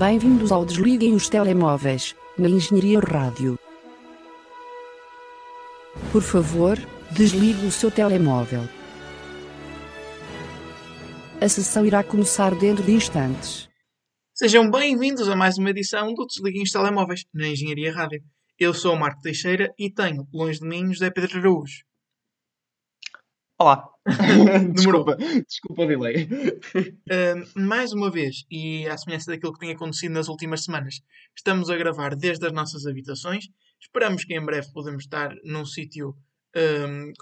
Bem-vindos ao Desliguem os Telemóveis, na Engenharia Rádio. Por favor, desligue o seu telemóvel. A sessão irá começar dentro de instantes. Sejam bem-vindos a mais uma edição do Desliguem os Telemóveis, na Engenharia Rádio. Eu sou o Marco Teixeira e tenho, longe de mim, José Pedro Araújo. Olá. Desculpa, desculpa o delay. Uh, mais uma vez, e à semelhança daquilo que tem acontecido nas últimas semanas, estamos a gravar desde as nossas habitações. Esperamos que em breve podemos estar num sítio um,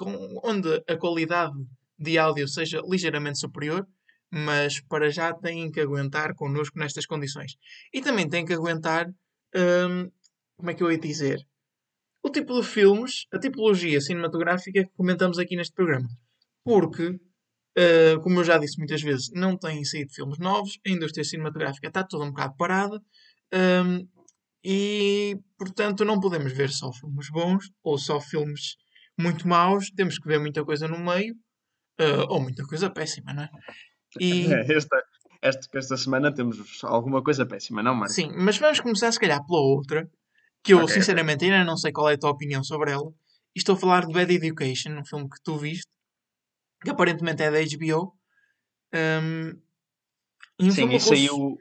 onde a qualidade de áudio seja ligeiramente superior, mas para já têm que aguentar connosco nestas condições. E também têm que aguentar, um, como é que eu ia dizer? O tipo de filmes, a tipologia cinematográfica que comentamos aqui neste programa. Porque Uh, como eu já disse muitas vezes, não têm saído filmes novos, a indústria cinematográfica está toda um bocado parada um, e, portanto, não podemos ver só filmes bons ou só filmes muito maus, temos que ver muita coisa no meio uh, ou muita coisa péssima, não é? E, É, Esta, esta, esta semana temos alguma coisa péssima, não, Marco? sim, mas vamos começar se calhar pela outra, que eu Ok, ok. sinceramente ainda não sei qual é a tua opinião sobre ela. E estou a falar de Bad Education, um filme que tu viste, que aparentemente é da HBO. Um, e um Sim, filme e russo. saiu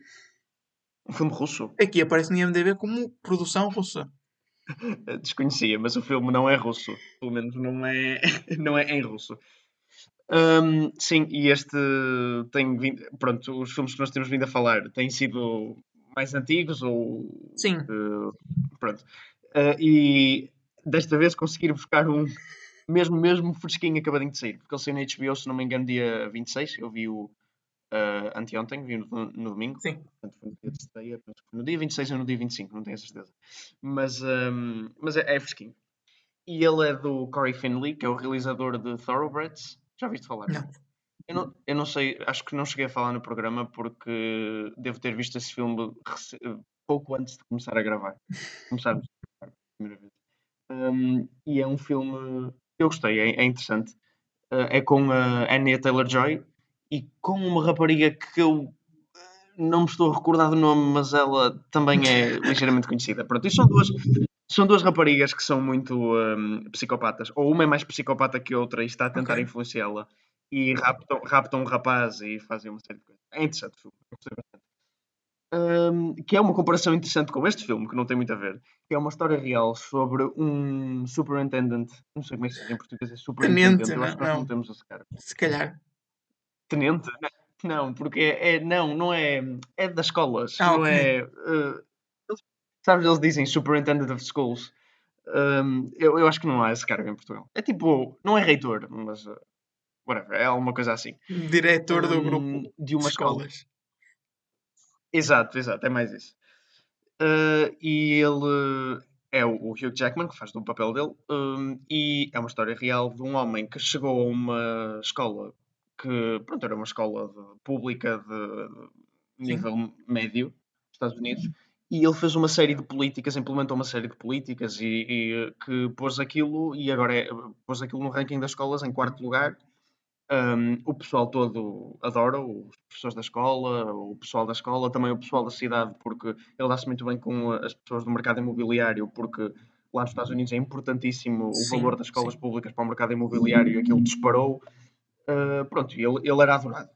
um filme russo. Aqui aparece no IMDb como produção russa. Desconhecia, mas o filme não é russo. Pelo menos não é, não é em russo. Hum, sim, e este tem vindo. Pronto, os filmes que nós temos vindo a falar têm sido mais antigos ou. Sim. eh, pronto. Eh, e desta vez conseguir buscar um mesmo, mesmo fresquinho acabadinho de sair. Porque ele saiu na HBO, se não me engano, dia 26. Eu vi o eh, anteontem, vi no, no domingo. Sim. Portanto, foi no dia de estreia, no dia 26 ou no dia 25, não tenho a certeza. Mas, hum, mas é, é fresquinho. E ele é do Corey Finley, que é o realizador de Thoroughbreds. Já ouviste falar? Não. Eu não, eu não sei, acho que não cheguei a falar no programa porque devo ter visto esse filme pouco antes de começar a gravar. Começarmos a gravar pela primeira vez. Hum, e é um filme eu gostei, é, é interessante. Uh, é com a Anya Taylor-Joy e com uma rapariga que eu uh, não me estou a recordar do nome, mas ela também é ligeiramente conhecida. Pronto, e são duas, são duas raparigas que são muito hum, psicopatas. Ou uma é mais psicopata que a outra e está a tentar Ok. influenciá-la. E raptam, raptam um rapaz e fazem uma série de coisas. É interessante o filme. Hum, que é uma comparação interessante com este filme, que não tem muito a ver. Que é uma história real sobre um superintendent. Não sei como é que se diz em português, é superintendente. Tenente, Eu acho que nós não, temos esse cara. Se calhar. Tenente? Não, porque é, é- não, não é, é das escolas, Ah, não ok. é, eh, eles- sabes, eles dizem Superintendent of Schools, Hum, eu, eu acho que não há esse cargo em Portugal, é tipo, não é reitor, mas, eh, whatever, é alguma coisa assim, Diretor do Hum, grupo de uma de escola, escolas. Exato, exato, é mais isso, Eh, e ele é o, o Hugh Jackman, que faz do papel dele, hum, e é uma história real de um homem que chegou a uma escola que, pronto, era uma escola de- pública de, de Sim. nível médio dos Estados Unidos, e ele fez uma série de políticas, implementou uma série de políticas e, e, que pôs aquilo, e agora é, pôs aquilo no ranking das escolas em quarto lugar. Um, o pessoal todo adora, os professores da escola, o pessoal da escola, também o pessoal da cidade, porque ele dá-se muito bem com as pessoas do mercado imobiliário, porque lá nos Estados Unidos é importantíssimo o Sim, valor das escolas sim. públicas para o mercado imobiliário e aquilo disparou. Uh, pronto, ele, ele era adorado.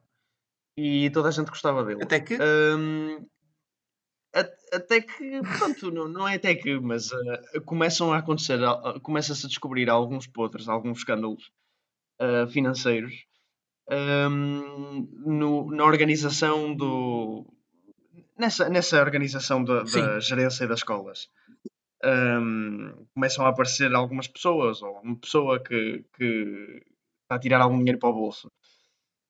E toda a gente gostava dele. Até que. Um, até que, pronto, não, não é até que, mas uh, começam a acontecer, uh, começa-se a descobrir alguns podres, alguns escândalos uh, financeiros um, no- na organização do. Nessa, nessa organização da, da gerência das escolas. Um, começam a aparecer algumas pessoas, ou uma pessoa que, que está a tirar algum dinheiro para o bolso.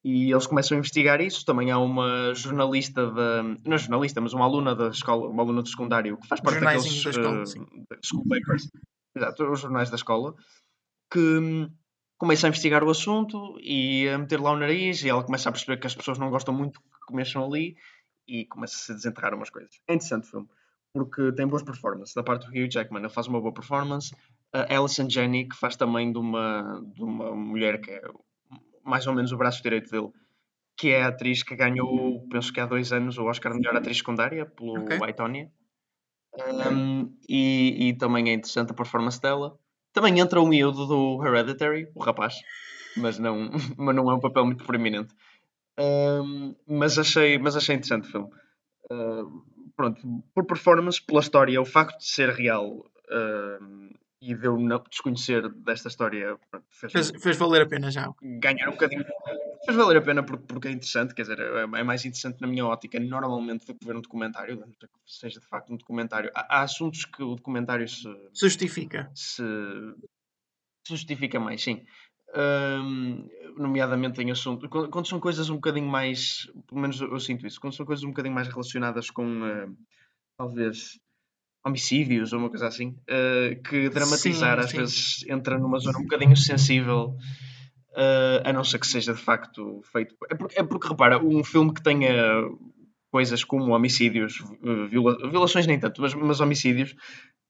E eles começam a investigar isso. Também há uma jornalista da. Não é jornalista, mas uma aluna da escola, uma aluna do secundário, que faz parte Jornaizinhos daqueles da escola, eh, papers. Exato, os jornais da escola, que começa a investigar o assunto e a meter lá o nariz, e ela começa a perceber que as pessoas não gostam muito que mexam ali e começa-se a desenterrar umas coisas. É interessante o filme, porque tem boas performances. Da parte do Hugh Jackman, ele faz uma boa performance. A Alison Janney, que faz também de uma, de uma mulher que é mais ou menos o braço direito dele, que é a atriz que ganhou, penso que há dois anos, o Oscar de melhor atriz secundária pelo Ok. Aitonia. Um, e, e também é interessante a performance dela. Também entra o miúdo do Hereditary, o rapaz, mas não, mas não é um papel muito preeminente. Um, mas, achei, mas achei interessante o filme. Uh, pronto, por performance, pela história, o facto de ser real e de eu não desconhecer desta história fez, Fez, fez valer a pena já. ganhar um bocadinho. Fez valer a pena porque, é interessante, quer dizer, é, é mais interessante na minha ótica, normalmente, do que ver um documentário, seja de facto um documentário. Há, há assuntos que o documentário se, Justifica. se se justifica mais, sim. Ahm, nomeadamente em assuntos. Quando, quando são coisas um bocadinho mais. Pelo menos eu, eu sinto isso. Quando são coisas um bocadinho mais relacionadas com. ah, talvez. Homicídios ou uma coisa assim. ah, que dramatizar Sim, às sim. vezes entra numa zona um bocadinho sensível. ah, a não ser que seja de facto feito. É porque, é porque repara, um filme que tenha coisas como homicídios, eh, viola- violações nem tanto, mas, mas homicídios,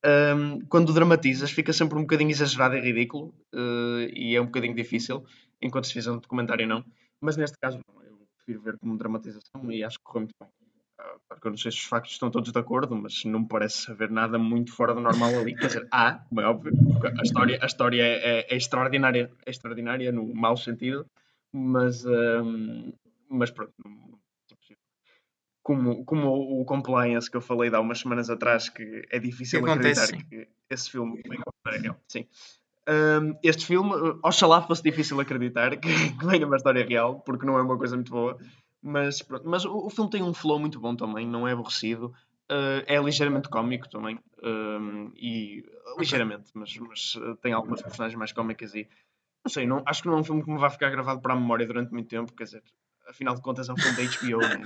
hum, quando dramatizas fica sempre um bocadinho exagerado e ridículo eh, e é um bocadinho difícil, enquanto se fizer um documentário não. Mas neste caso eu prefiro ver como dramatização e acho que correu muito bem. Ah, claro que eu não sei se os factos estão todos de acordo, mas não me parece haver nada muito fora do normal ali. Quer dizer, há, como é óbvio, porque a história, a história é, é extraordinária, é extraordinária no mau sentido, mas, hum, mas pronto, como, como o, o compliance que eu falei de há umas semanas atrás, que é difícil Que acontece, acreditar que esse filme real. Sim. Um, este filme, oxalá fosse difícil acreditar que, que vem numa história real, porque não é uma coisa muito boa. Mas, pronto. mas o, o filme tem um flow muito bom também, não é aborrecido. Uh, é ligeiramente cómico também. um, e ligeiramente, mas, mas uh, tem algumas personagens mais cómicas e não sei, não, acho que não é um filme que me vai ficar gravado para a memória durante muito tempo, quer dizer, afinal de contas é um filme da HBO, né?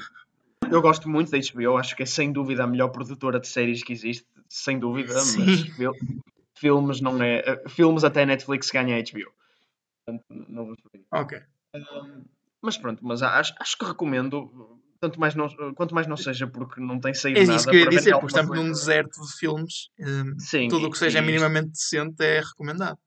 Eu gosto muito da HBO, acho que é sem dúvida a melhor produtora de séries que existe, sem dúvida, mas Sim. fil- filmes não é. eh, Filmes até Netflix ganha a HBO. Portanto, não aí. Ok. Um, mas pronto, mas acho, acho que recomendo, tanto mais não, quanto mais não seja porque não tem saído É nada. isso que eu ia dizer, porque estamos num deserto de filmes. hum, Sim, tudo o que seja minimamente decente é recomendado.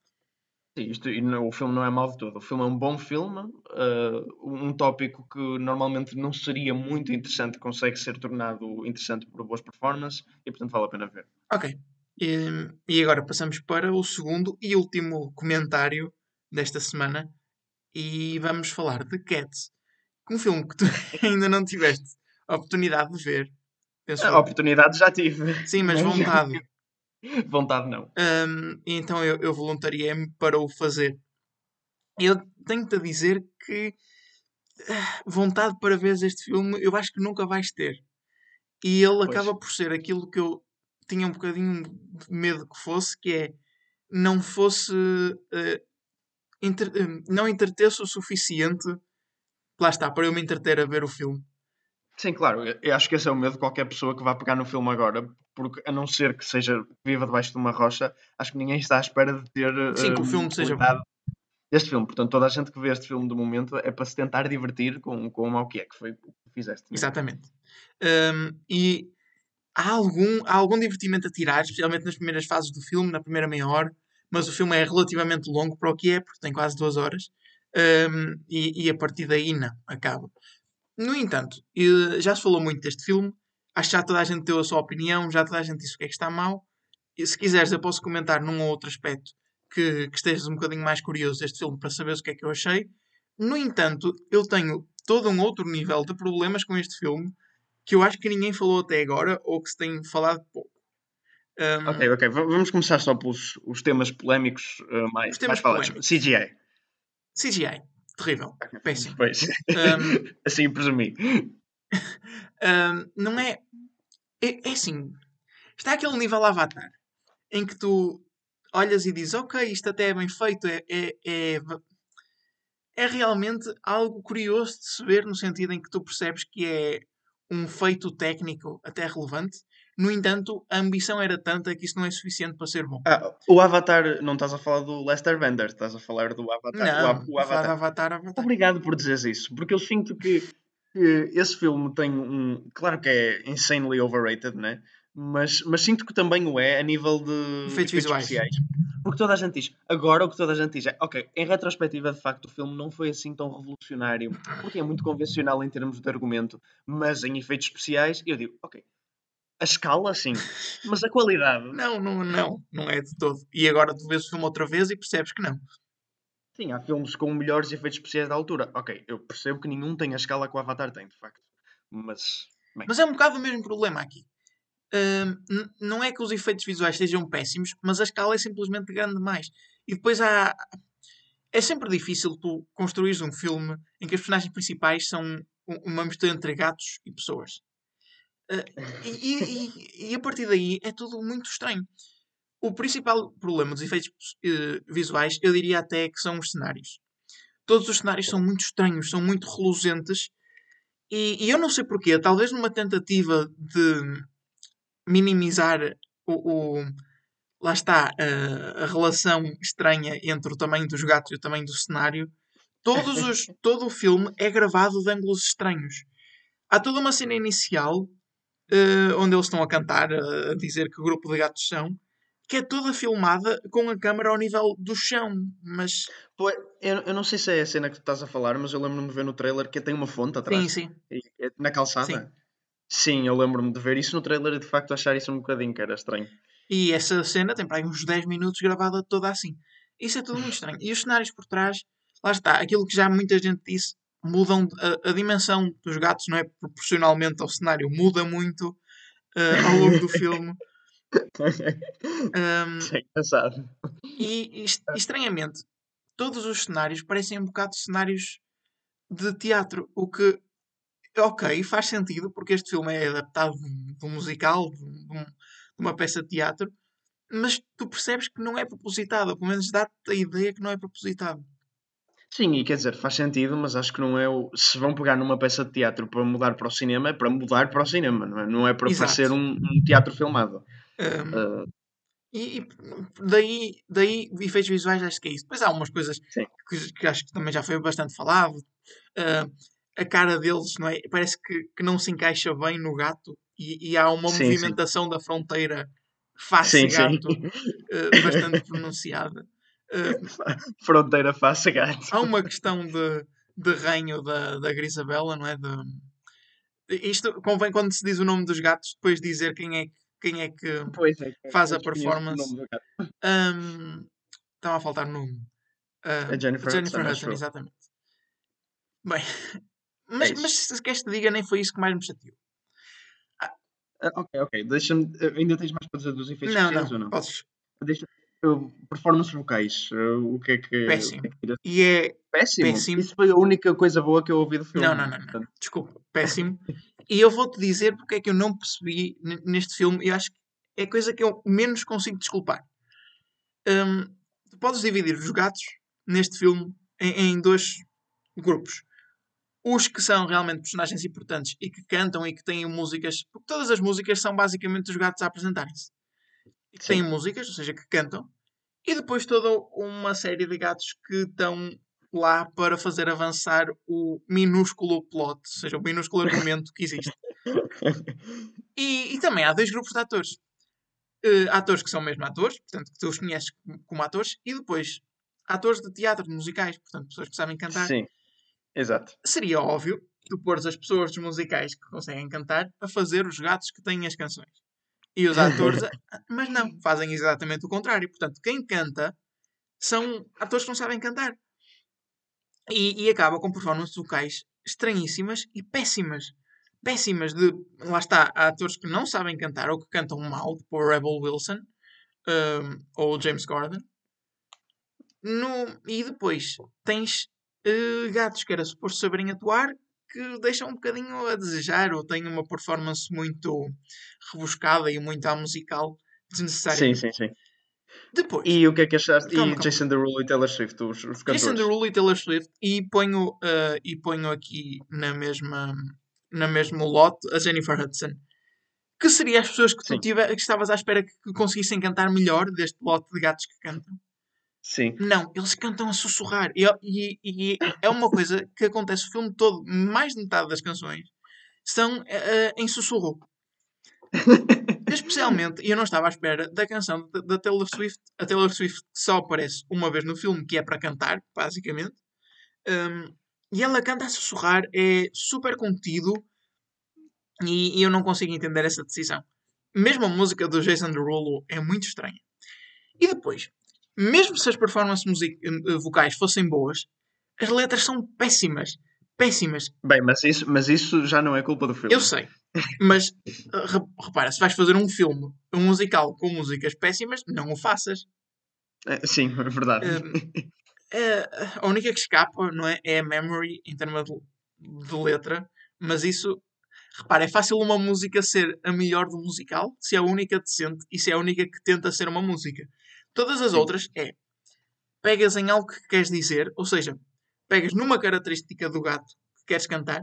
Sim, isto, e não- o filme não é mau de todo. O filme é um bom filme. uh, um tópico que normalmente não seria muito interessante consegue ser tornado interessante por boas performances e, portanto, vale a pena ver. Ok. E, e agora passamos para o segundo e último comentário desta semana e vamos falar de Cats. Um filme que tu ainda não tiveste a oportunidade de ver. Penso A oportunidade já tive. Sim, mas vontade. vontade não. E então eu, eu voluntariei-me para o fazer. Eu tenho-te a dizer que ah, vontade para ver este filme eu acho que nunca vais ter. E ele Pois. acaba por ser aquilo que eu tinha um bocadinho de medo que fosse, que é não fosse eh, entre- eh, não entretesse o suficiente lá está, para eu me entreter a ver o filme. Sim, claro. Eu, acho que esse é o medo de qualquer pessoa que vá pegar no filme agora, porque a não ser que seja viva debaixo de uma rocha, acho que ninguém está à espera de ter Sim, que o hum, filme seja deste filme. Portanto, toda a gente que vê este filme de momento é para se tentar divertir com, com o mau que é, que foi o que fizeste. não é? Exatamente. Hum, e há algum, há algum divertimento a tirar, especialmente nas primeiras fases do filme, na primeira meia hora, mas o filme é relativamente longo para o que é, porque tem quase duas horas, hum, e, e a partir daí não, acaba. No entanto, já se falou muito deste filme, acho que já toda a gente deu a sua opinião, já toda a gente disse o que é que está mal, e se quiseres eu posso comentar num ou outro aspecto que, que estejas um bocadinho mais curioso deste filme para saberes o que é que eu achei. No entanto, eu tenho todo um outro nível de problemas com este filme que eu acho que ninguém falou até agora ou que se tem falado pouco. Um, Ok, ok. Vamos começar só pelos os temas polémicos uh, mais, Os temas mais falados. CGI. CGI, terrível, péssimo. Pois. Um, assim presumi. Um, não é, é. É assim. Está aquele nível Avatar em que tu olhas e dizes: Ok, isto até é bem feito, é, é, é, é realmente algo curioso de se ver, no sentido em que tu percebes que é um feito técnico até relevante. No entanto, a ambição era tanta que isso não é suficiente para ser bom. Ah, o Avatar, não estás a falar do Lester Bender, estás a falar do Avatar. O, Não, o de Avatar. Avatar, Avatar. Obrigado por dizeres isso, porque eu sinto que, que esse filme tem um. Claro que é insanely overrated, né? mas, mas sinto que também o é a nível de Efeitos especiais. Porque toda a gente diz, agora o que toda a gente diz é, ok, em retrospectiva, de facto, o filme não foi assim tão revolucionário, porque é muito convencional em termos de argumento, mas em efeitos especiais, eu digo, ok, a escala, sim, mas a qualidade, Não, não, não, não é de todo. E agora tu vês o filme outra vez e percebes que não. sim, há filmes com melhores efeitos especiais da altura. Ok, eu percebo que nenhum tem a escala que o Avatar tem, de facto. Mas, bem, Mas é um bocado o mesmo problema aqui. Hum, não é que os efeitos visuais sejam péssimos, mas a escala é simplesmente grande demais. E depois há. É sempre difícil tu construires um filme em que as personagens principais são um- uma mistura entre gatos e pessoas. Ah, e, e- e- a partir daí é tudo muito estranho. O principal problema dos efeitos eh, visuais, eu diria até que são os cenários. Todos os cenários são muito estranhos, são muito reluzentes e, e eu não sei porquê, talvez numa tentativa de minimizar o, o- lá está a, a relação estranha entre o tamanho dos gatos e o tamanho do cenário. Todos os, todo o filme é gravado de ângulos estranhos. Há toda uma cena inicial eh, onde eles estão a cantar, a, a dizer que grupo de gatos são, que é toda filmada com a câmera ao nível do chão. Mas Pô, eu, eu não sei se é a cena que tu estás a falar, mas eu lembro-me de ver no trailer que tem uma fonte atrás. sim, sim. E- Na calçada? Sim. Sim, eu lembro-me de ver isso no trailer e de facto achar isso um bocadinho que era estranho. E essa cena tem para aí uns 10 minutos gravada toda assim. Isso é tudo muito estranho. E os cenários por trás, lá está, aquilo que já muita gente disse, mudam a, a dimensão dos gatos, não é proporcionalmente ao cenário, muda muito eh, ao longo do filme. Um, é e, e est- estranhamente, todos os cenários parecem um bocado cenários de teatro, o que, ok, faz sentido, porque este filme é adaptado de um, musical, de, de um- de uma peça de teatro, mas tu percebes que não é propositado, ou pelo menos dá-te a ideia que não é propositado. Sim, e quer dizer, faz sentido, mas acho que não é o. Se vão pegar numa peça de teatro para mudar para o cinema, é para mudar para o cinema, não é? Não é para Exato. parecer um, um teatro filmado. Um, Ah, E, e daí, daí efeitos visuais acho que é isso. Depois há umas coisas Sim. que, que acho que também já foi bastante falado. Ah, a cara deles não é? parece que, que não se encaixa bem no gato e, e há uma Sim, sim. movimentação da fronteira face sim, sim. gato ah, bastante pronunciada. Fronteira face gato. há uma questão de, de reino da, da Grisabella, não é? De, isto convém quando se diz o nome dos gatos depois dizer quem é, que- quem é que Pois é, que faz a performance. Ahm, Estava a faltar nome. Ah, A Jennifer Hudson, acho eu. exatamente. Bem, mas, isso. mas se queres te diga, nem foi isso que mais me chateou. Ah, ok, ok. Deixa-me. ah, Ainda tens mais para dizer dos efeitos Não, especiais não, ou não? podes. Deixa, performances vocais. o que é que. Péssimo. o que é que tira- E é. Péssimo. Péssimo. Isso foi a única coisa boa que eu ouvi do filme. Não, não, não, não. Desculpa, péssimo. e eu vou-te dizer porque é que eu não percebi neste filme. Eu acho que é a coisa que eu menos consigo desculpar. Hum, tu podes dividir os gatos neste filme em, em dois grupos. Os que são realmente personagens importantes e que cantam e que têm músicas. Porque todas as músicas são basicamente os gatos a apresentarem-se. E que têm músicas, ou seja, que cantam. E depois toda uma série de gatos que estão lá para fazer avançar o minúsculo plot, ou seja, o minúsculo argumento que existe. E, e também há dois grupos de atores. Eh, atores que são mesmo atores, portanto, que tu os conheces como- como atores, e depois atores de teatro, de musicais, portanto, pessoas que sabem cantar. Sim. Exato. Seria óbvio tu pôres as pessoas dos musicais que conseguem cantar a fazer os gatos que têm as canções. E os atores, mas não, fazem exatamente o contrário. Portanto, quem canta são atores que não sabem cantar. E, e acaba com performances vocais estranhíssimas e péssimas. Péssimas de. Lá está, há atores que não sabem cantar ou que cantam mal, tipo o Rebel Wilson um, ou o James Gordon. No, e depois tens eh, gatos que era suposto saberem atuar que deixam um bocadinho a desejar ou têm uma performance muito rebuscada e muito à musical desnecessária. Sim, sim, sim. Depois, E o que é que achaste? Calma, e calma. Jason Derulo e Taylor Swift, os, os cantores. Jason Derulo e Taylor Swift e ponho, eh, e ponho aqui na mesma na mesmo lote a Jennifer Hudson que seria as pessoas que tu tive, que estavas à espera que que conseguissem cantar melhor deste lote de gatos que cantam Sim. não, eles cantam a sussurrar e, e- e é uma coisa que acontece o filme todo mais de metade das canções são eh, em sussurro Especialmente, e eu não estava à espera da canção da, da Taylor Swift. A Taylor Swift só aparece uma vez no filme, que é para cantar, basicamente. Um, e ela canta a sussurrar, é super contido. E, e eu não consigo entender essa decisão. Mesmo a música do Jason Derulo é muito estranha. E depois, mesmo se as performances eh, vocais fossem boas, as letras são péssimas. Péssimas. Bem, mas isso, mas isso já não é culpa do filme. Eu sei. Mas eh, repara, se vais fazer um filme, um musical com músicas péssimas, não o faças. É, sim, é verdade. Uh, a única que escapa não é, é a memory em termos de, de letra, mas isso Repara, é fácil uma música ser a melhor do musical se é a única decente e se é a única que tenta ser uma música. Todas as outras é pegas em algo que queres dizer, ou seja, pegas numa característica do gato que queres cantar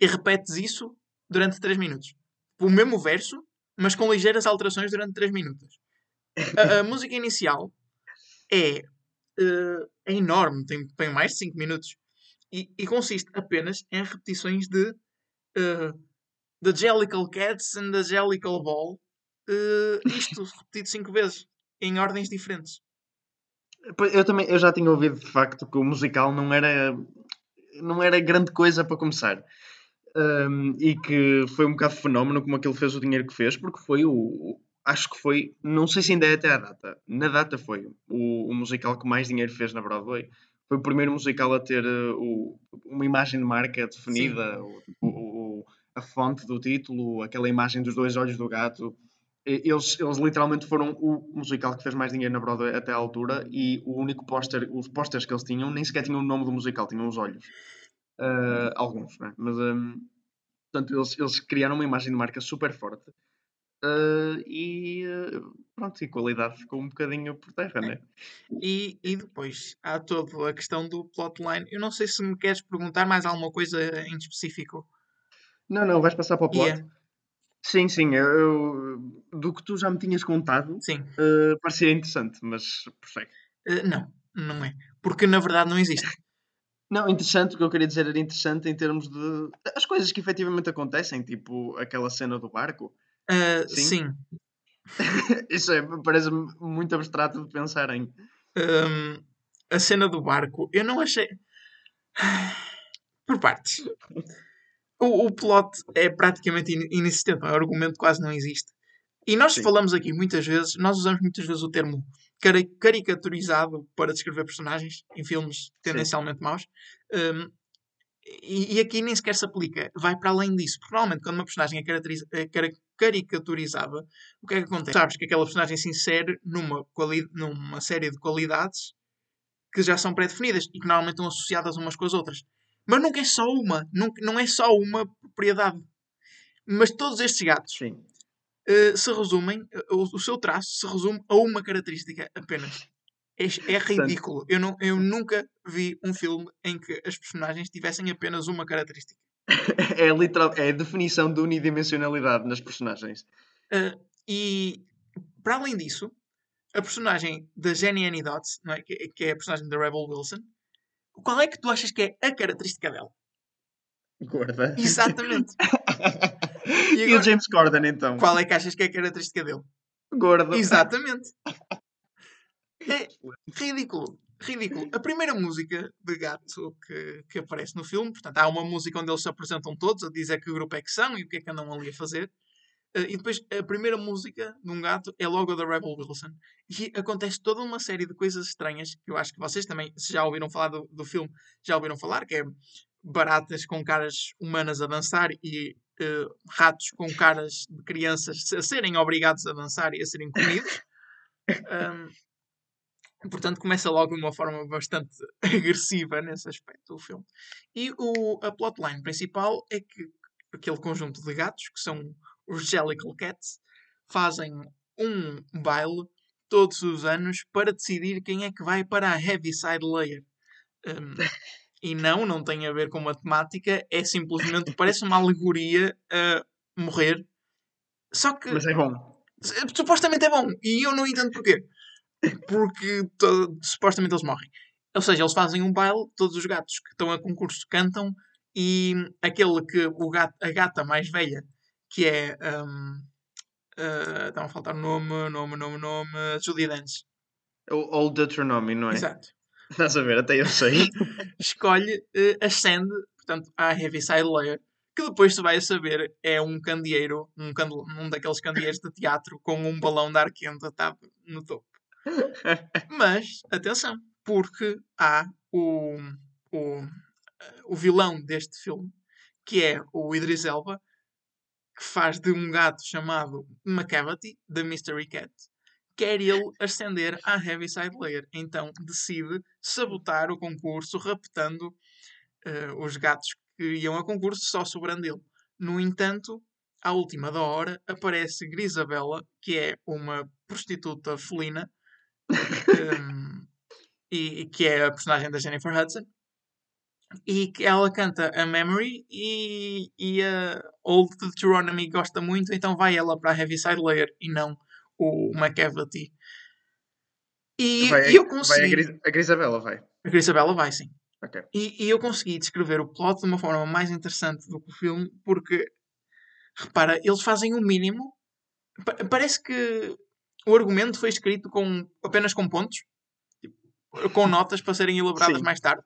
e repetes isso durante 3 minutos. O mesmo verso, mas com ligeiras alterações durante 3 minutos. A, a música inicial é, uh, é enorme, tem, tem mais de 5 minutos e, e, consiste apenas em repetições de uh, The Jellicle Cats and the Jellicle Ball. Uh, isto repetido cinco vezes, em ordens diferentes. Eu também eu já tinha ouvido de facto que o musical não era, não era grande coisa para começar. Um, e que foi um bocado fenómeno como aquele fez o dinheiro que fez, porque foi o. Acho que foi, não sei se ainda é até a data, na data foi o, o musical que mais dinheiro fez na Broadway. Foi o primeiro musical a ter uh, o, uma imagem de marca definida, o, a fonte do título, aquela imagem dos dois olhos do gato. Eles, eles literalmente foram o musical que fez mais dinheiro na Broadway até à altura e o único póster, os pósteres que eles tinham nem sequer tinham o nome do musical, tinham os olhos. Uh, alguns, né? mas um, portanto eles, eles criaram uma imagem de marca super forte uh, e uh, pronto, e qualidade ficou um bocadinho por terra, né? E, e depois há toda a questão do plotline. Eu não sei se me queres perguntar mais alguma coisa em específico. Não, não, vais passar para o plot. Yeah. Sim, sim. Eu, do que tu já me tinhas contado, sim. Uh, parecia interessante, mas perfeito. Uh, não, não é. Porque na verdade não existe. Não, interessante, o que eu queria dizer era interessante em termos de as coisas que efetivamente acontecem, tipo aquela cena do barco. Uh, sim. sim. Isso é, parece muito abstrato de pensar em. Um, a cena do barco, eu não achei. Por partes. O, o plot é praticamente in, inexistente, o argumento quase não existe. E nós Sim. falamos aqui muitas vezes, nós usamos muitas vezes o termo caricaturizado para descrever personagens em filmes tendencialmente Sim. maus. Um, e, e, aqui nem sequer se aplica, vai para além disso. Porque normalmente, quando uma personagem é, é caricaturizada, o que é que acontece? Sabes que aquela personagem se insere numa, numa série de qualidades que já são pré-definidas e que normalmente estão associadas umas com as outras. Mas nunca é só uma. Nunca, não é só uma propriedade. Mas todos estes gatos uh, se resumem, uh, o, o, seu traço se resume a uma característica apenas. É, é ridículo. Eu, não, eu nunca vi um filme em que as personagens tivessem apenas uma característica. é, literal, é a definição de unidimensionalidade nas personagens. Uh, e, para além disso, a personagem da Jenny Annie Dots, não é? que, que é a personagem da Rebel Wilson, qual é que tu achas que é a característica dela? Gorda. Exatamente. e, agora, e, o James Corden, então? Qual é que achas que é a característica dele? Gordo. Exatamente. É ridículo. Ridículo. A primeira música de gato que, que aparece no filme, portanto, há uma música onde eles se apresentam todos a dizer que grupo é que são e o que é que andam ali a fazer. Uh, e depois a primeira música de um gato é logo da Rebel Wilson. E acontece toda uma série de coisas estranhas que eu acho que vocês também, se já ouviram falar do, do filme, já ouviram falar, que é baratas com caras humanas a dançar e uh, ratos com caras de crianças a serem obrigados a dançar e a serem comidos. Um, portanto, começa logo de uma forma bastante agressiva nesse aspecto o filme. E o, a plotline principal é que aquele conjunto de gatos, que são os Jellicle Cats, fazem um baile todos os anos para decidir quem é que vai para a Heaviside Layer. Um, e não, não tem a ver com matemática, é simplesmente, parece uma alegoria a morrer. Só que. Mas é bom. Supostamente é bom, e eu não entendo porquê. Porque supostamente eles morrem. Ou seja, eles fazem um baile, todos os gatos que estão a concurso cantam, e aquele que o gato, a gata mais velha que é um, Uh, Estão a faltar nome, nome, nome, nome. Judy Dench. O Old Deuteronomy, não é? Exato. Estás a ver? Até eu sei. Escolhe, uh, ascende, portanto, à Heaviside Layer, que depois tu vais saber é um candeeiro, um, candel um daqueles candeeiros de teatro com um balão de ar quente atado no topo. Mas, atenção, porque há o, o, o vilão deste filme, que é o Idris Elba, que faz de um gato chamado McCavity, da Mystery Cat, quer ele ascender à Heaviside Layer. Então decide sabotar o concurso, raptando uh, os gatos que iam a concurso, só sobrando ele. No entanto, à última da hora, aparece Grisabella, que é uma prostituta felina, um, e, e, que é a personagem da Jennifer Hudson, e que ela canta a Memory e, e a Old Deuteronomy gosta muito, então vai ela para a Heaviside Layer e não o McEvity. E, vai, e eu consegui... Vai a, Gris, a Grisabella, vai. A Grisabella vai, sim. Okay. E, e, eu consegui descrever o plot de uma forma mais interessante do que o filme, porque, repara, eles fazem o mínimo. Parece que o argumento foi escrito com, apenas com pontos, tipo, com notas para serem elaboradas sim. mais tarde.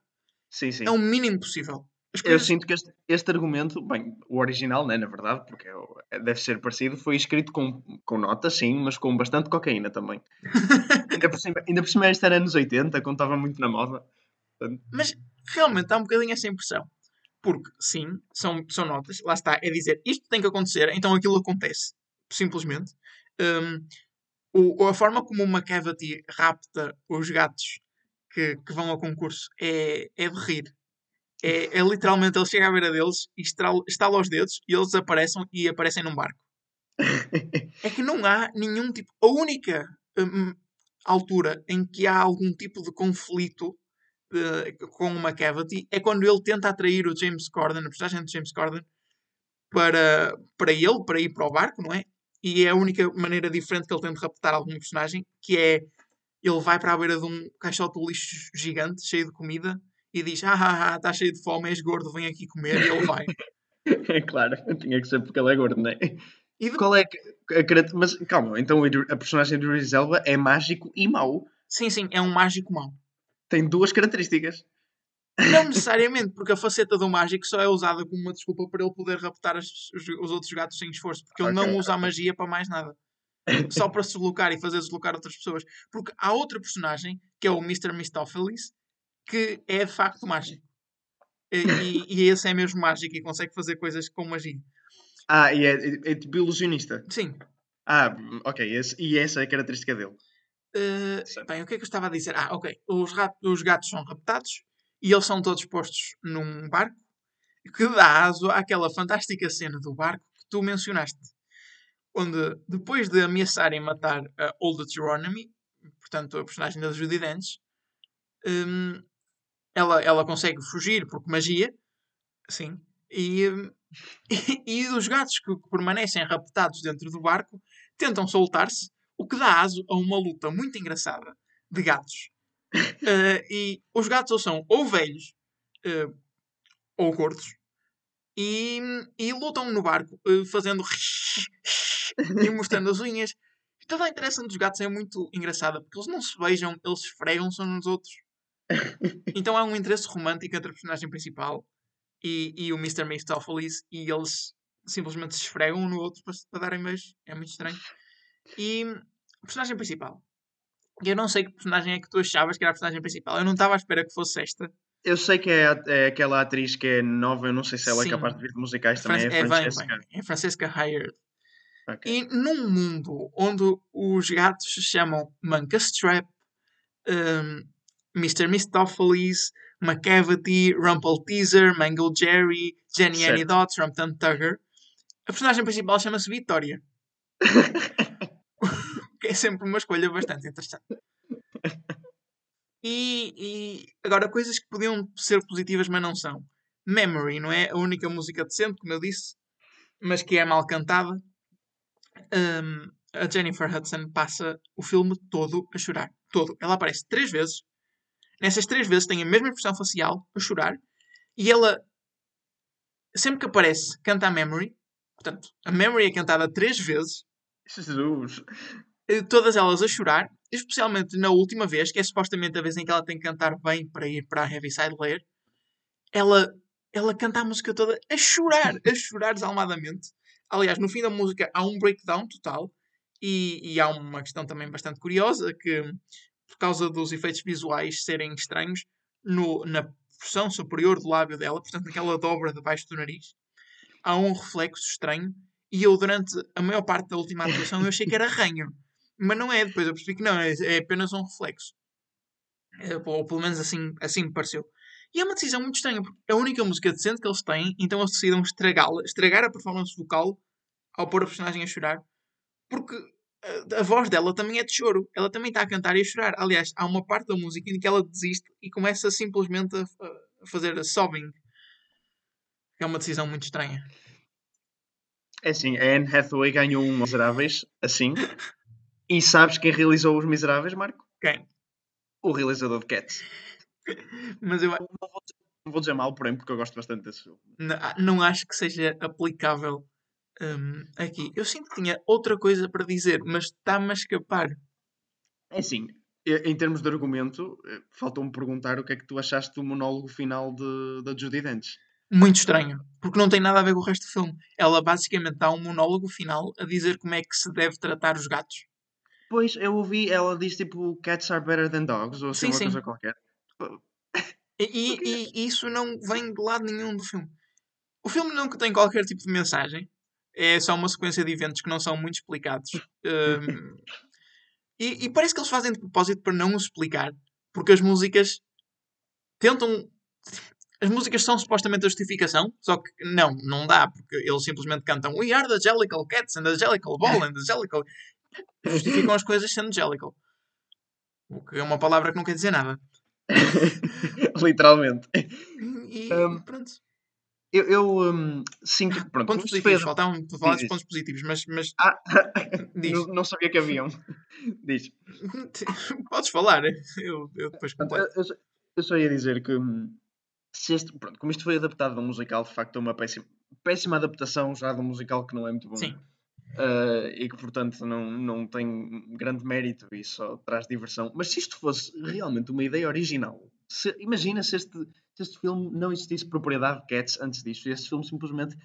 Sim, sim. É o mínimo possível. Eu sinto que este, este, argumento, bem, o original, né, na verdade, porque é, deve ser parecido, foi escrito com, com notas, sim, mas com bastante cocaína também. ainda, por cima, ainda por cima este era anos 80, quando estava muito na moda. Mas realmente dá um bocadinho essa impressão. Porque, sim, são, são notas, lá está, é dizer isto tem que acontecer, então aquilo acontece. Simplesmente. Um, o, a forma como uma cavity rapta os gatos que, que vão ao concurso é, é de rir. É, é literalmente ele chega à beira deles e estala os dedos e eles desaparecem e aparecem num barco. é que não há nenhum tipo. A única um, altura em que há algum tipo de conflito uh, com uma cavity é quando ele tenta atrair o James Corden, a personagem de James Corden, para, para ele, para ir para o barco, não é? E é a única maneira diferente que ele tem de raptar algum personagem, que é ele vai para a beira de um caixote de lixo gigante, cheio de comida, e diz: Ah, ah, ah, está cheio de fome, és gordo, vem aqui comer, e ele vai. é claro, tinha que ser porque ele é gordo, não é? E de... Qual é a, Mas calma, então a personagem do Idris Elba é mágico e mau. Sim, sim, é um mágico mau. Tem duas características. Não necessariamente, porque a faceta do mágico só é usada como uma desculpa para ele poder raptar as, os, os, outros gatos sem esforço, porque okay, ele não usa a magia para mais nada. Só para se deslocar e fazer deslocar outras pessoas. Porque há outra personagem, que é o Mr. Mistopheles, que é de facto mágico. E, e, esse é mesmo mágico e consegue fazer coisas com magia. Ah, e é, é, é tipo ilusionista? Sim. Ah, ok. Esse, e essa é a característica dele. Uh, bem, o que é que eu estava a dizer? Ah, ok. Os, ratos, os gatos são raptados e eles são todos postos num barco que dá aso àquela fantástica cena do barco que tu mencionaste. Onde, depois de ameaçarem matar a Old Deuteronomy, portanto, a personagem da Judy Dench, um, ela, ela consegue fugir porque magia, sim, e, um, e, e, os gatos que, que permanecem raptados dentro do barco tentam soltar-se, o que dá aso a uma luta muito engraçada de gatos. uh, e os gatos ou são ou velhos uh, ou gordos e, e lutam no barco uh, fazendo e mostrando as unhas. Toda a interação dos gatos é muito engraçada porque eles não se beijam, eles esfregam-se uns nos outros. então há um interesse romântico entre a personagem principal e, e o Mr. Mistopheles e eles simplesmente se esfregam um no outro para, para darem beijo. É muito estranho. E a personagem principal. Eu não sei que personagem é que tu achavas que era a personagem principal. Eu não estava à espera que fosse esta. Eu sei que é, é, aquela atriz que é nova, eu não sei se ela Sim. é capaz de vir de musicais também. É, é Francesca. Bem. É Francesca Hired. Okay. E num mundo onde os gatos se chamam Manca Strap, um, Mr. Mistopheles, McCavity, Rumple Teaser, Mangle Jerry, Jenny Annie Dots, Rumpton Tugger. A personagem principal chama-se Vitória. que é sempre uma escolha bastante interessante. E, e, agora, coisas que podiam ser positivas, mas não são. Memory, não é a única música decente, como eu disse, mas que é mal cantada. Um, a Jennifer Hudson passa o filme todo a chorar. Todo. Ela aparece três vezes Nessas três vezes tem a mesma expressão facial, a chorar, e ela, sempre que aparece, canta a Memory. Portanto, a Memory é cantada três vezes, Jesus. Todas elas a chorar, especialmente na última vez, que é supostamente a vez em que ela tem que cantar bem para ir para a Heaviside Layer. Ela, ela canta a música toda a chorar, a chorar desalmadamente. Aliás, no fim da música há um breakdown total e, e há uma questão também bastante curiosa que, por causa dos efeitos visuais serem estranhos, no, na porção superior do lábio dela, portanto naquela dobra debaixo do nariz, há um reflexo estranho e eu durante a maior parte da última atuação eu achei que era ranho. Mas não é, depois eu percebi que não, é, é apenas um reflexo. É, ou pelo menos assim, assim me pareceu. E é uma decisão muito estranha, porque é a única música decente que eles têm, então eles decidem estragá-la, estragar a performance vocal ao pôr a personagem a chorar, porque a, a voz dela também é de choro. Ela também está a cantar e a chorar. Aliás, há uma parte da música em que ela desiste e começa simplesmente a, a fazer a sobbing. É uma decisão muito estranha. É assim, a Anne Hathaway ganhou um Miseráveis, assim. E sabes quem realizou os Miseráveis, Marco? Quem? O realizador de Cats. Mas eu Não vou dizer, não vou dizer mal, porém, porque eu gosto bastante desse filme. n- não acho que seja aplicável hum, aqui. Eu sinto que tinha outra coisa para dizer, mas está-me a escapar. É assim, em termos de argumento, eh, faltou-me perguntar o que é que tu achaste do monólogo final de, da Judy Dench. Muito estranho, porque não tem nada a ver com o resto do filme. Ela basicamente dá um monólogo final a dizer como é que se deve tratar os gatos. Pois, eu ouvi, ela diz tipo Cats are better than dogs, ou assim Sim, uma sim. coisa qualquer. E, e- e isso não vem de lado nenhum do filme. O filme não tem qualquer tipo de mensagem. É só uma sequência de eventos que não são muito explicados. Hum, e, e parece que eles fazem de propósito para não os explicar. Porque as músicas tentam. As músicas são supostamente a justificação, só que não, não dá, porque eles simplesmente cantam We are the Jellicle Cats and the Jellicle Ball and the Jellicle. Justificam as coisas sendo Jellicle. O que é uma palavra que não quer dizer nada. Literalmente. E Um, pronto. Eu, eu hum, sinto que, pronto, Pontos positivos, fez- faltavam para falar dos Diz. pontos positivos, mas, mas Ah, não, não sabia que haviam. Diz. podes falar, eu, eu depois completo. eu, eu só- eu só ia dizer que hum, se este, pronto, como isto foi adaptado de um musical, de facto é uma péssima, péssima adaptação já de um musical que não é muito bom. Sim, Ah, e que portanto não, não tem grande mérito e só traz diversão. Mas se isto fosse realmente uma ideia original, se- imagina se este, se este filme não existisse propriedade de Cats antes disto, e este filme simplesmente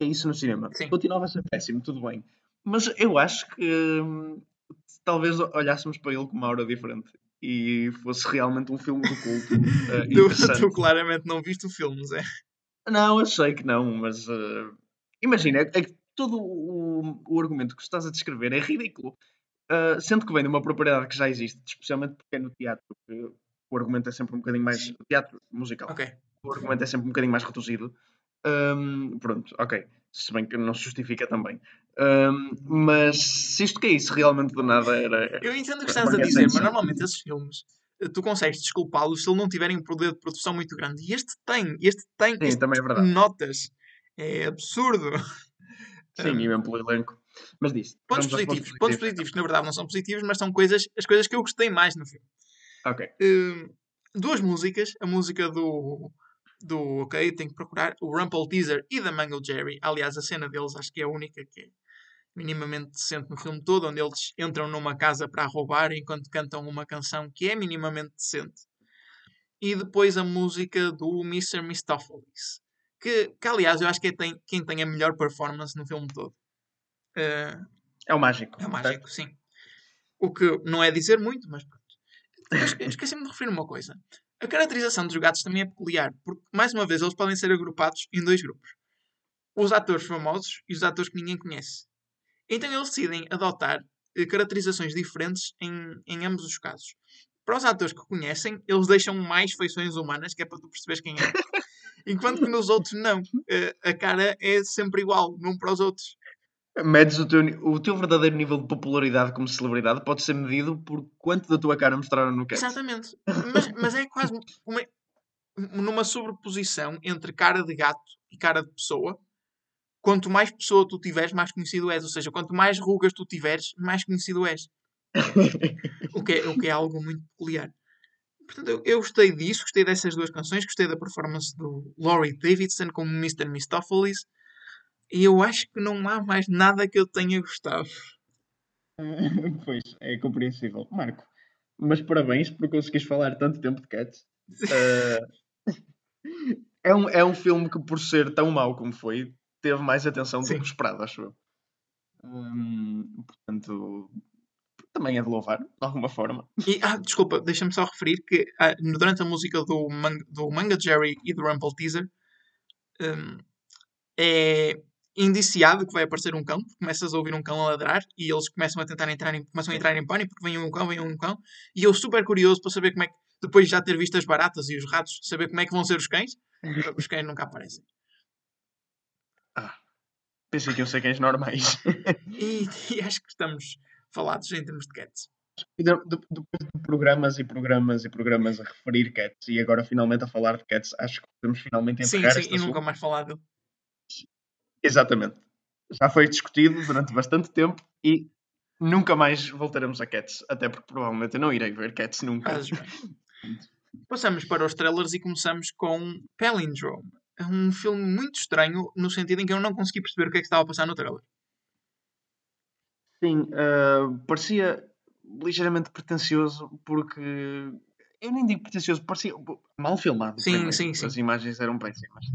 é isso no cinema. Sim. Continuava a ser péssimo, tudo bem. Mas eu acho que hum, talvez olhássemos para ele com uma aura diferente e fosse realmente um filme do culto ah, tu, tu claramente não viste o filme, Zé. Não, eu sei que não, mas eh, imagina, é que todo o, o argumento que estás a descrever é ridículo. Uh, sendo que vem de uma propriedade que já existe, especialmente porque é no teatro, que o argumento é sempre um bocadinho mais. Teatro musical. O argumento é sempre um bocadinho mais reduzido. Um, pronto, ok. Se bem que não se justifica também. Um, mas se isto caísse realmente do nada era. Eu entendo o que estás a dizer, mas normalmente esses filmes eh, tu consegues desculpá-los se eles não tiverem um poder de produção muito grande. E este tem, este tem, Sim, este também é verdade. notas. É absurdo. Sim, Um, e mesmo pelo elenco. Mas disse. Pontos positivos, pontos positivos, que na verdade não são positivos, mas são coisas, as coisas que eu gostei mais no filme. Ok. Hum, duas músicas, a música do do ok, tenho que procurar o Rumple Teaser e da Mango Jerry. Aliás, a cena deles acho que é a única que é minimamente decente no filme todo, onde eles entram numa casa para roubar enquanto cantam uma canção que é minimamente decente. E depois a música do Mr. Mistopheles, que, que aliás eu acho que é tem, quem tem a melhor performance no filme todo. Eh, É o mágico. é o certo? mágico, sim. O que não é dizer muito, mas pronto. Esqueci-me de referir uma coisa. A caracterização dos gatos também é peculiar, porque, mais uma vez, eles podem ser agrupados em dois grupos: os atores famosos e os atores que ninguém conhece. Então eles decidem adotar eh, caracterizações diferentes em, em ambos os casos. Para os atores que conhecem, eles deixam mais feições humanas, que é para tu perceberes quem é. Enquanto que nos outros, não. Eh, A cara é sempre igual, num para os outros. Medes o teu, o teu verdadeiro nível de popularidade como celebridade pode ser medido por quanto da tua cara mostraram no cast. Exatamente. Mas, mas é quase uma, numa sobreposição entre cara de gato e cara de pessoa. Quanto mais pessoa tu tiveres, mais conhecido és. Ou seja, quanto mais rugas tu tiveres, mais conhecido és. O que é, o que é algo muito peculiar. Portanto, eu, eu gostei disso, gostei dessas duas canções, gostei da performance do Laurie Davidson como Mr. Mistopheles. E eu acho que não há mais nada que eu tenha gostado. pois, é compreensível. Marco, mas parabéns por conseguires falar tanto tempo de Cats. Uh, é, um, é um filme que, por ser tão mau como foi, teve mais atenção do Sim. que o esperado, acho eu. Hum, portanto, também é de louvar, de alguma forma. E, ah, desculpa, deixa-me só referir que ah, durante a música do, Man do Manga Jerry e do Rumble Teaser hum, é indiciado que vai aparecer um cão, porque começas a ouvir um cão a ladrar e eles começam a tentar entrar em, começam a entrar em pânico porque vem um cão, vem um cão, e eu super curioso para saber como é que, depois de já ter visto as baratas e os ratos, saber como é que vão ser os cães. Os cães nunca aparecem. Pensei que eu sei cães normais. E, e acho que estamos falados em termos de cats. De- de- depois de programas e programas e programas a referir Cats e agora finalmente a falar de Cats, acho que podemos finalmente Sim, encerrar sim, este e nunca mais falar dele. Exatamente. Já foi discutido durante bastante tempo e nunca mais voltaremos a Cats. Até porque provavelmente eu não irei ver Cats nunca. Passamos para os trailers e começamos com Palindrome. É um filme muito estranho, no sentido em que eu não consegui perceber o que é que estava a passar no trailer. Sim, ah, parecia ligeiramente pretencioso porque eu nem digo pretencioso, parecia mal filmado. Sim, primeiro. sim, sim. As imagens eram péssimas.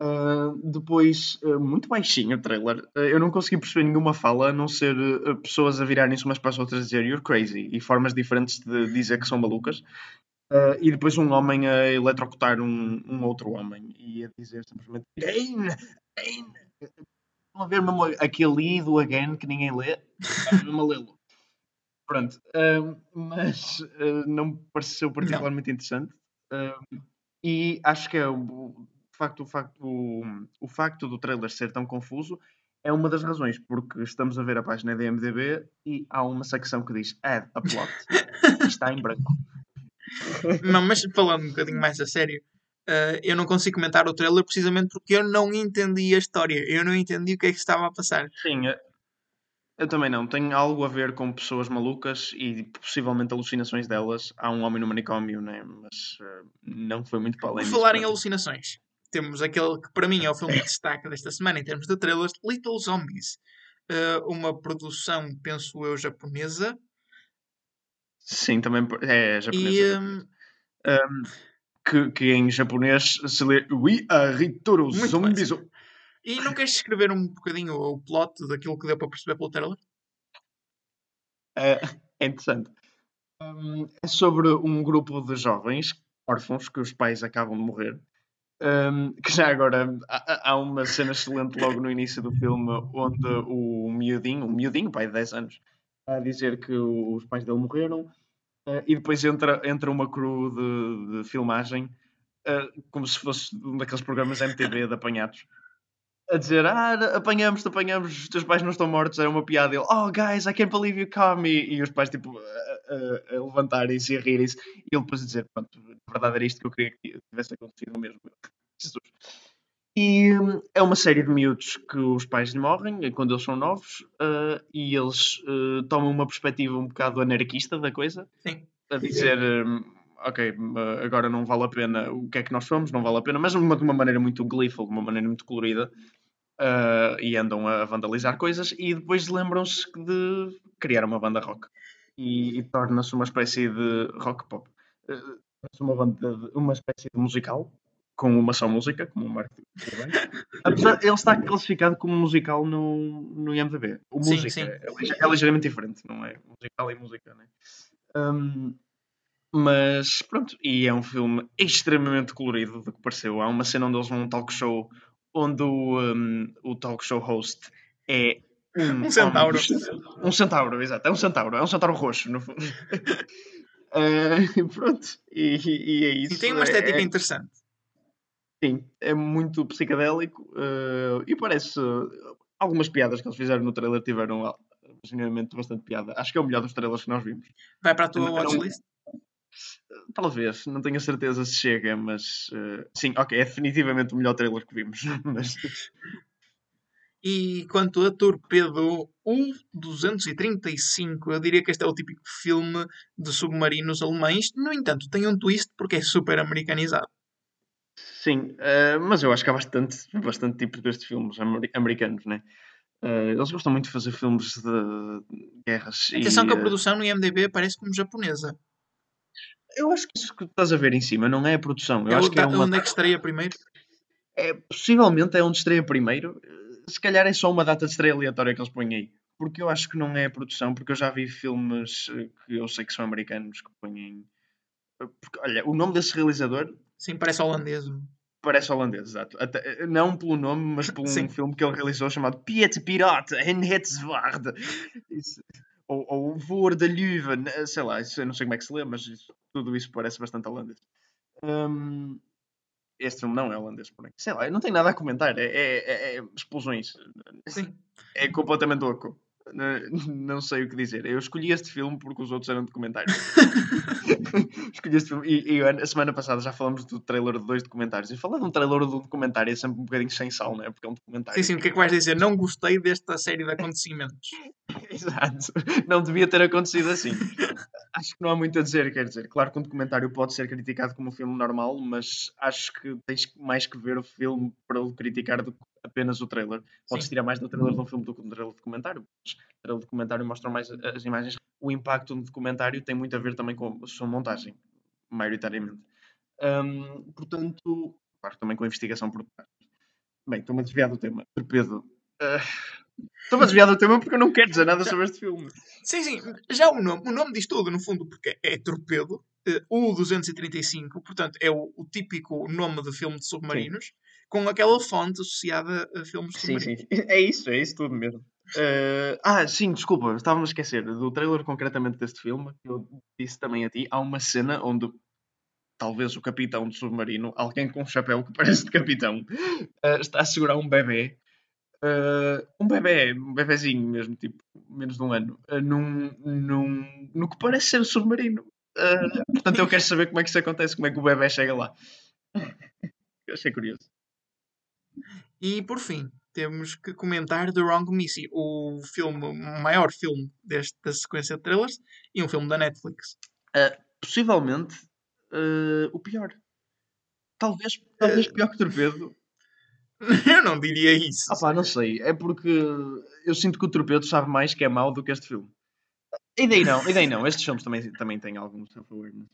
Ah, depois, ah, muito baixinho o trailer. Ah, eu não consegui perceber nenhuma fala a não ser pessoas a virarem-se umas para as outras a dizer you're crazy e formas diferentes de dizer que são malucas. E depois um homem a eletrocutar um, um outro homem e a dizer simplesmente Again! Again! Estão a ver mesmo aquele I do again que ninguém lê? Estava mesmo a lê-lo. Pronto. ah, mas ah, não me pareceu particularmente interessante. Ah, e acho que é o, facto, o, facto, o, o facto do trailer ser tão confuso é uma das razões, porque estamos a ver a página da MDB e há uma secção que diz Add a plot. está em branco. Não, mas falando um bocadinho mais a sério, eh, eu não consigo comentar o trailer precisamente porque eu não entendi a história. Eu não entendi o que é que estava a passar. Sim, eu também não. Tem algo a ver com pessoas malucas e possivelmente alucinações delas. Há um homem no manicômio, né? mas eh, não foi muito para além Por falar em não. alucinações, temos aquele que para mim é o filme de destaque desta semana em termos de trailers, Little Zombies. Eh, uma produção, penso eu, japonesa. Sim, também é japonês. E, é japonês. Hum, que, que em japonês se lê We are Ritoro Zombies. E não queres escrever um bocadinho o plot daquilo que deu para perceber pelo trailer? É, é interessante. Hum, é sobre um grupo de jovens órfãos que os pais acabam de morrer. Hum, que já agora há, há- uma cena excelente logo no início do filme onde o miudinho, um miudinho, pai de 10 anos, está a dizer que o- os pais dele morreram eh, e depois entra, entra uma crew de, de filmagem eh, como se fosse um daqueles programas MTV de apanhados a dizer, ah, apanhamos-te, apanhamos, os teus pais não estão mortos, era uma piada. Ele, oh, guys, I can't believe you caught me. E os pais, tipo, a, a- a levantarem-se e a rirem-se. E ele depois a dizer, pronto, na verdade era isto que eu queria que tivesse acontecido mesmo. Jesus. E hum, é uma série de miúdos que os pais lhe morrem eh, quando eles são novos ah, e eles eh, tomam uma perspectiva um bocado anarquista da coisa Sim. a dizer hum, ok, hum, agora não vale a pena o que é que nós somos, não vale a pena, mas de uma, de uma maneira muito gleeful, de uma maneira muito colorida ah, e andam a vandalizar coisas e depois lembram-se de criar uma banda rock e, e torna-se uma espécie de rock pop. Uma, banda uma espécie de musical com uma só música, como o Marco. Apesar ele está classificado como musical no, no IMDb. O Sim, música sim. É, lige- é ligeiramente diferente, não é? Musical e música, né? Hum, mas pronto, e é um filme extremamente colorido do que pareceu. Há uma cena onde eles vão a um talk show onde o, hum, o talk show host é um, Um centauro. homem- um centauro, exato. É um centauro, é um centauro roxo, no fundo. Eh, pronto, e, e é isso. E tem uma estética é, interessante. Sim, é muito psicadélico eh, e parece. algumas piadas que eles fizeram no trailer tiveram ah, genuinamente bastante piada. Acho que é o melhor dos trailers que nós vimos. Vai para a tua watchlist? Talvez, não tenho a certeza se chega, mas sim, ok, é definitivamente o melhor trailer que vimos. mas E quanto a Torpedo U-235, eu diria que este é o típico filme de submarinos alemães. No entanto, tem um twist porque é super americanizado. Sim, eh, mas eu acho que há bastante, bastante tipos destes filmes ameri- americanos, né? Uh, eles gostam muito de fazer filmes de guerras. Atenção e, que a uh, produção no IMDB aparece como japonesa. Eu acho que isso que estás a ver em cima não é a produção. Eu É acho que é uma. onde é que estreia primeiro? É, possivelmente é onde estreia primeiro. Se calhar é só uma data de estreia aleatória que eles põem aí. Porque eu acho que não é a produção, porque eu já vi filmes eh, que eu sei que são americanos que põem. Porque, olha, o nome desse realizador Sim, parece holandês. parece holandês, exato. Até- não pelo nome, mas por um Sim. filme que ele realizou chamado Piet Pirata en het Zwaard. Ou, ou Voer de Leuven, eh, sei lá, isso, eu não sei como é que se lê, mas isso- tudo isso parece bastante holandês. Hum, este filme não é holandês, porém. Sei lá, não tenho nada a comentar. É, é- é explosões. Sim. É completamente louco. Não, sei o que dizer. Eu escolhi este filme porque os outros eram documentários. escolhi este filme. E, e a semana passada já falamos do trailer de dois documentários. E falar de um trailer de um documentário é sempre um bocadinho sem sal, não é? Porque é um documentário. Sim, sim, o que é que vais dizer? Não gostei desta série de acontecimentos. Exato. Não devia ter acontecido assim. Acho que não há muito a dizer, quer dizer. Claro que um documentário pode ser criticado como um filme normal, mas acho que tens mais que ver o filme para o criticar do que apenas o trailer. Podes Sim. tirar mais do trailer de um filme do que do trailer documentário. Mas o trailer documentário mostra mais as imagens. O impacto no documentário tem muito a ver também com a sua montagem, maioritariamente. Hum, portanto, claro, também com a investigação por trás. Bem, estou-me a desviar do tema. Torpedo. Ah, Estou-me a desviar do tema porque eu não quero dizer nada sobre este filme. Sim, sim, já o nome, o nome diz tudo, no fundo, porque é torpedo. eh, O 235, portanto, é o, o típico nome de filme de submarinos, com aquela fonte associada a filmes Sim, sim. É isso, é isso tudo mesmo. Eh, ah, sim, desculpa, estava-me a esquecer do trailer concretamente deste filme, que eu disse também a ti. Há uma cena onde talvez o capitão do submarino, alguém com um chapéu que parece de capitão, eh, está a segurar um bebê. eh, um bebê, um bebezinho mesmo, tipo, menos de um ano, num, num, no que parece ser submarino. Portanto, eu quero saber como é que isso acontece, como é que o bebê chega lá. Eu achei curioso. E, por fim, temos que comentar The Wrong Missy, o filme, o maior filme desta sequência de trailers, e um filme da Netflix. possivelmente eh, o pior. Talvez, talvez pior que Torpedo. Eu não diria isso. Ah pá, não sei. É porque eu sinto que o Torpedo sabe mais que é mau do que este filme. E daí não, e daí não. Estes filmes também, também têm algum self-awareness.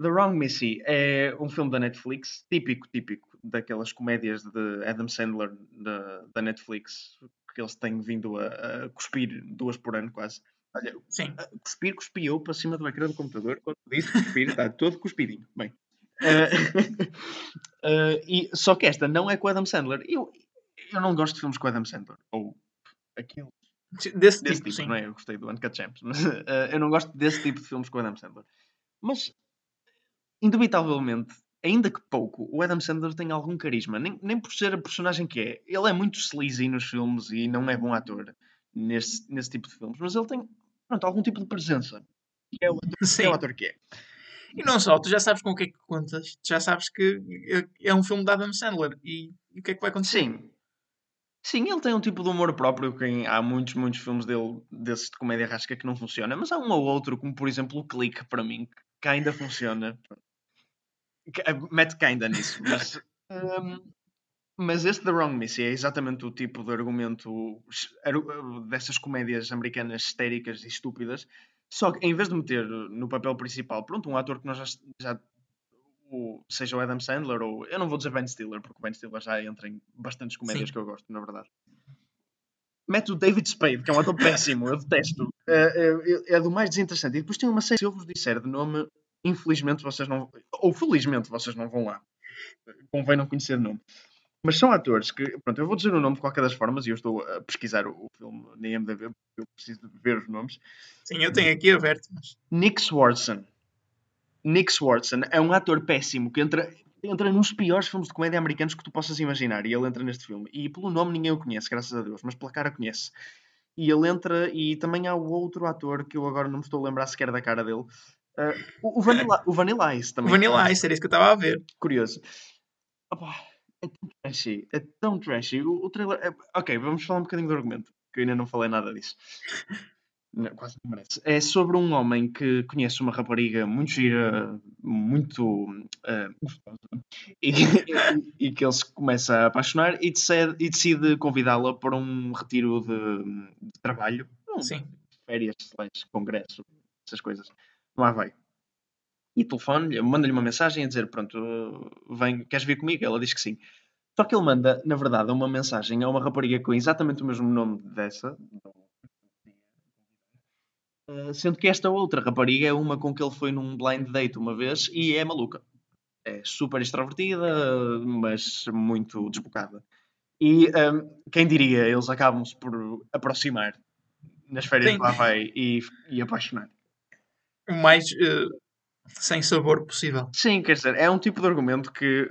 The Wrong Missy é um filme da Netflix, típico, típico, daquelas comédias de Adam Sandler da, da Netflix, que eles têm vindo a, a cuspir duas por ano quase. Olha, Sim. cuspir, cuspi eu para cima do ecrã do computador. Quando disse cuspir, está todo cuspidinho. Bem. Eh, eh, e, só que esta não é com Adam Sandler. Eu, eu não gosto de filmes com Adam Sandler. Ou aquilo Desse, desse tipo, tipo, não é? Eu gostei do Uncut Gems. Mas eh, eu não gosto desse tipo de filmes com Adam Sandler. Mas, indubitavelmente, ainda que pouco, o Adam Sandler tem algum carisma. Nem, nem por ser a personagem que é. Ele é muito sleazy nos filmes e não é bom ator nesse, nesse tipo de filmes. Mas ele tem, pronto, algum tipo de presença. E é o ator, Sim. é o ator que é. E não só, tu já sabes com o que é que contas, tu já sabes que é- é um filme de Adam Sandler e, e o que é que vai acontecer? Sim. Sim, ele tem um tipo de humor próprio que há muitos, muitos filmes dele, desses de comédia rasca, que não funciona, mas há um ou outro, como por exemplo o Clique, para mim, que ainda funciona. Eh, Mete que ainda nisso, mas... hum, mas este The Wrong Missy é exatamente o tipo de argumento dessas comédias americanas histéricas e estúpidas, só que em vez de meter no papel principal, pronto, um ator que nós já, já o- seja o Adam Sandler ou eu não vou dizer Ben Stiller, porque o Ben Stiller já entra em bastantes comédias Sim. que eu gosto, na verdade. Mete o David Spade, que é um ator péssimo, eu detesto. É, é- é do mais desinteressante. E depois tem uma série, se eu vos disser de nome, infelizmente vocês não. Ou felizmente vocês não vão lá. Convém não conhecer o nome. Mas são atores que. Pronto, eu vou dizer o nome de qualquer das formas e eu estou a pesquisar o, filme na IMDb porque eu preciso de ver os nomes. Sim, eu tenho aqui aberto, mas Nick Swardson. Nick Swardson é um ator péssimo que entra, entra nos piores filmes de comédia americanos que tu possas imaginar. E ele entra neste filme. E pelo nome ninguém o conhece, graças a Deus, mas pela cara conhece. E ele entra, e também há o outro ator que eu agora não me estou a lembrar sequer da cara dele. Ah, o, o Vanilla, o Vanilla Ice o também. Vanilla Ice era isso que eu estava a ver. Curioso. Opa, é tão trashy. É tão trashy. O, o trailer. é- Ok, vamos falar um bocadinho do argumento, que eu ainda não falei nada disso. Não, quase não merece. É sobre um homem que conhece uma rapariga muito gira, muito uh, gostosa, e, e, e, que ele se começa a apaixonar e decide, e decide convidá-la para um retiro de, de trabalho. Sim. Férias, congresso, essas coisas. Lá vai. E telefone-lhe, manda-lhe uma mensagem a dizer: Pronto, vem, queres vir comigo? Ela diz que sim. Só que ele manda, na verdade, uma mensagem a uma rapariga com exatamente o mesmo nome dessa, eh, sendo que esta outra rapariga é uma com que ele foi num blind date uma vez e é maluca. É super extrovertida, mas muito desbocada. E um, quem diria, eles acabam-se por aproximar nas férias Sim. que lá vai e, e apaixonar. O mais uh, sem sabor possível. Sim, quer dizer, é um tipo de argumento que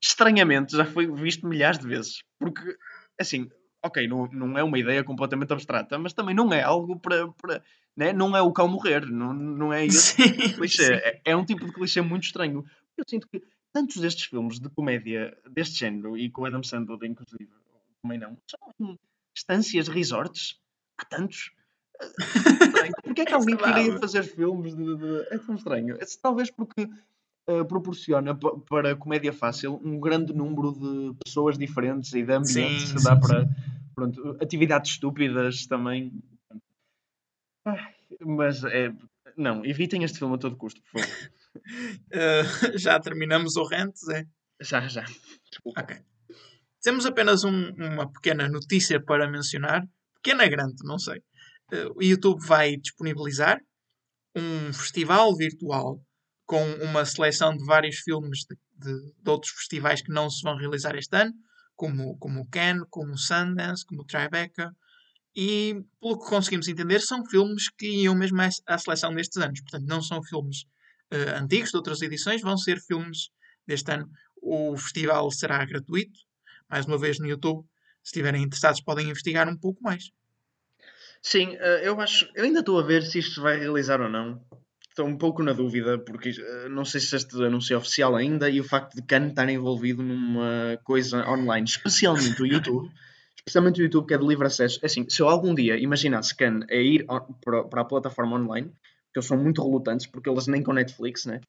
estranhamente já foi visto milhares de vezes. Porque, assim, ok, não, não é uma ideia completamente abstrata, mas também não é algo para. para né? Não é o cão morrer, não, não é isso. clichê. É, é, um tipo de clichê muito estranho. Eu sinto que tantos destes filmes de comédia deste género, e com Adam Sandler, inclusive, também não, são estâncias, resorts. Há tantos. Porquê é que alguém queria fazer filmes de, de, É tão estranho. É, talvez porque uh, proporciona para a comédia fácil um grande número de pessoas diferentes e de ambientes sim, que dá sim, para sim. Pronto, atividades estúpidas também. mas é. Não, evitem este filme a todo custo, por favor. uh, já terminamos o rent, Zé? Já, já. Desculpa. Ok. Temos apenas um, uma pequena notícia para mencionar. Pequena, grande, não sei. Uh, o YouTube vai disponibilizar um festival virtual com uma seleção de vários filmes de, de, de, outros festivais que não se vão realizar este ano, como, como o Cannes, como o Sundance, como o Tribeca, e pelo que conseguimos entender, são filmes que iam mesmo à, seleção destes anos. Portanto, não são filmes uh, antigos de outras edições, vão ser filmes deste ano. O festival será gratuito, mais uma vez no YouTube. Se estiverem interessados, podem investigar um pouco mais. Sim, eh, eu acho. Eu ainda estou a ver se isto vai realizar ou não estou um pouco na dúvida, porque uh, não sei se este anúncio é oficial ainda e o facto de Khan estar envolvido numa coisa online, especialmente o YouTube, especialmente o YouTube que é de livre acesso. É assim, se eu algum dia imaginasse Khan a ir para, a plataforma online, que eles são muito relutantes porque eles nem com Netflix, né?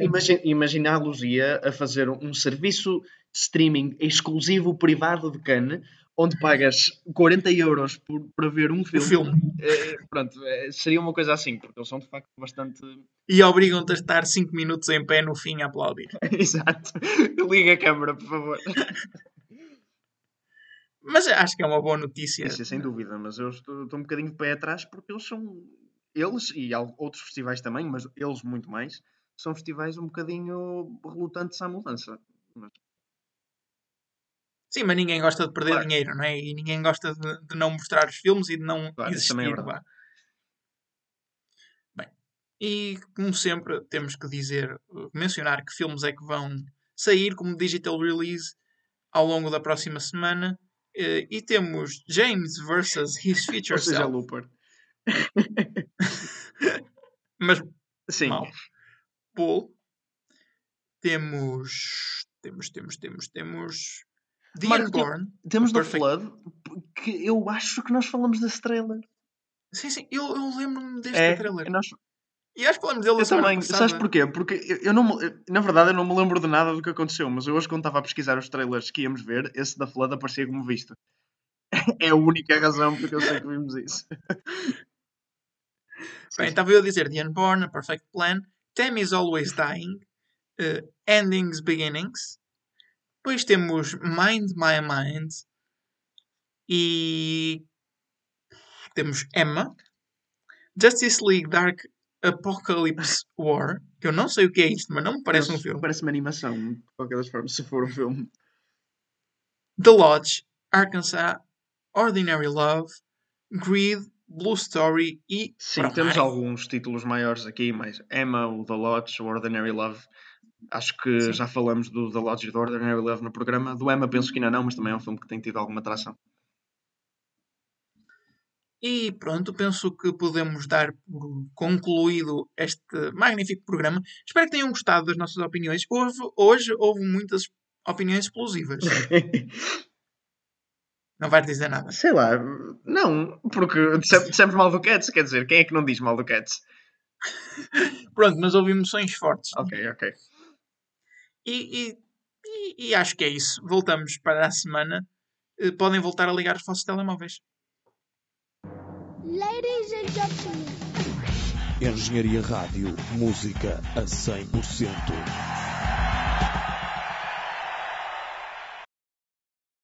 Imagin, imaginá-los ia a fazer um serviço de streaming exclusivo privado de Khan onde pagas 40 euros por, para ver um filme. filme. É, pronto, é, seria uma coisa assim, porque eles são de facto bastante. E obrigam-te a estar 5 minutos em pé no fim a aplaudir. Exato. Liga a câmera, por favor. Mas acho que é uma boa notícia. Isso, sem dúvida, mas eu estou, estou um bocadinho de pé atrás porque eles são. Eles e outros festivais também, mas eles muito mais, são festivais um bocadinho relutantes à mudança. Mas Sim, mas ninguém gosta de perder claro. dinheiro, não é? E ninguém gosta de, de, não mostrar os filmes e de não claro, existir. É Bem, e como sempre, temos que dizer, mencionar que filmes é que vão sair como digital release ao longo da próxima semana. Eh, e temos James versus His Future Ou seja, Self. Looper. mas Sim. mal. Paul. Temos. Temos, temos, temos, temos. The Marco, Unborn. Temos do Flood, que eu acho que nós falamos desse trailer. Sim, sim, eu, eu lembro-me deste é, trailer. Nós... E acho que falamos dele eu também. Sabes porquê? Porque eu, eu não na verdade eu não me lembro de nada do que aconteceu, mas eu hoje quando estava a pesquisar os trailers que íamos ver, esse da Flood aparecia como visto. é a única razão porque eu sei que vimos isso. Bem, estava eu a dizer The Unborn, A Perfect Plan, Time is Always Dying, uh, Endings, Beginnings, depois temos Mind My Mind e temos Emma, Justice League Dark Apocalypse War, que eu não sei o que é isto, mas não me parece um filme. Parece uma animação, de qualquer das formas, se for um filme. The Lodge, Arkansas, Ordinary Love, Greed, Blue Story e. Sim, temos alguns títulos maiores aqui, mas Emma, o The Lodge, o Ordinary Love Acho que Sim. já falamos do The Lodge do Ordinary Love no programa. Do Emma penso que ainda não, mas também é um filme que tem tido alguma atração. E pronto, penso que podemos dar por concluído este magnífico programa. Espero que tenham gostado das nossas opiniões. Houve, hoje houve muitas opiniões explosivas. Não vais dizer nada. Sei lá, não, porque dissemos mal do Cats, quer dizer, quem é que não diz mal do Cats? Pronto, mas houve emoções fortes. Ok, ok. E, e, e, e acho que é isso. Voltamos para a semana. Eh, Podem voltar a ligar os vossos telemóveis. Ladies and gentlemen. Engenharia Rádio, música a 100%.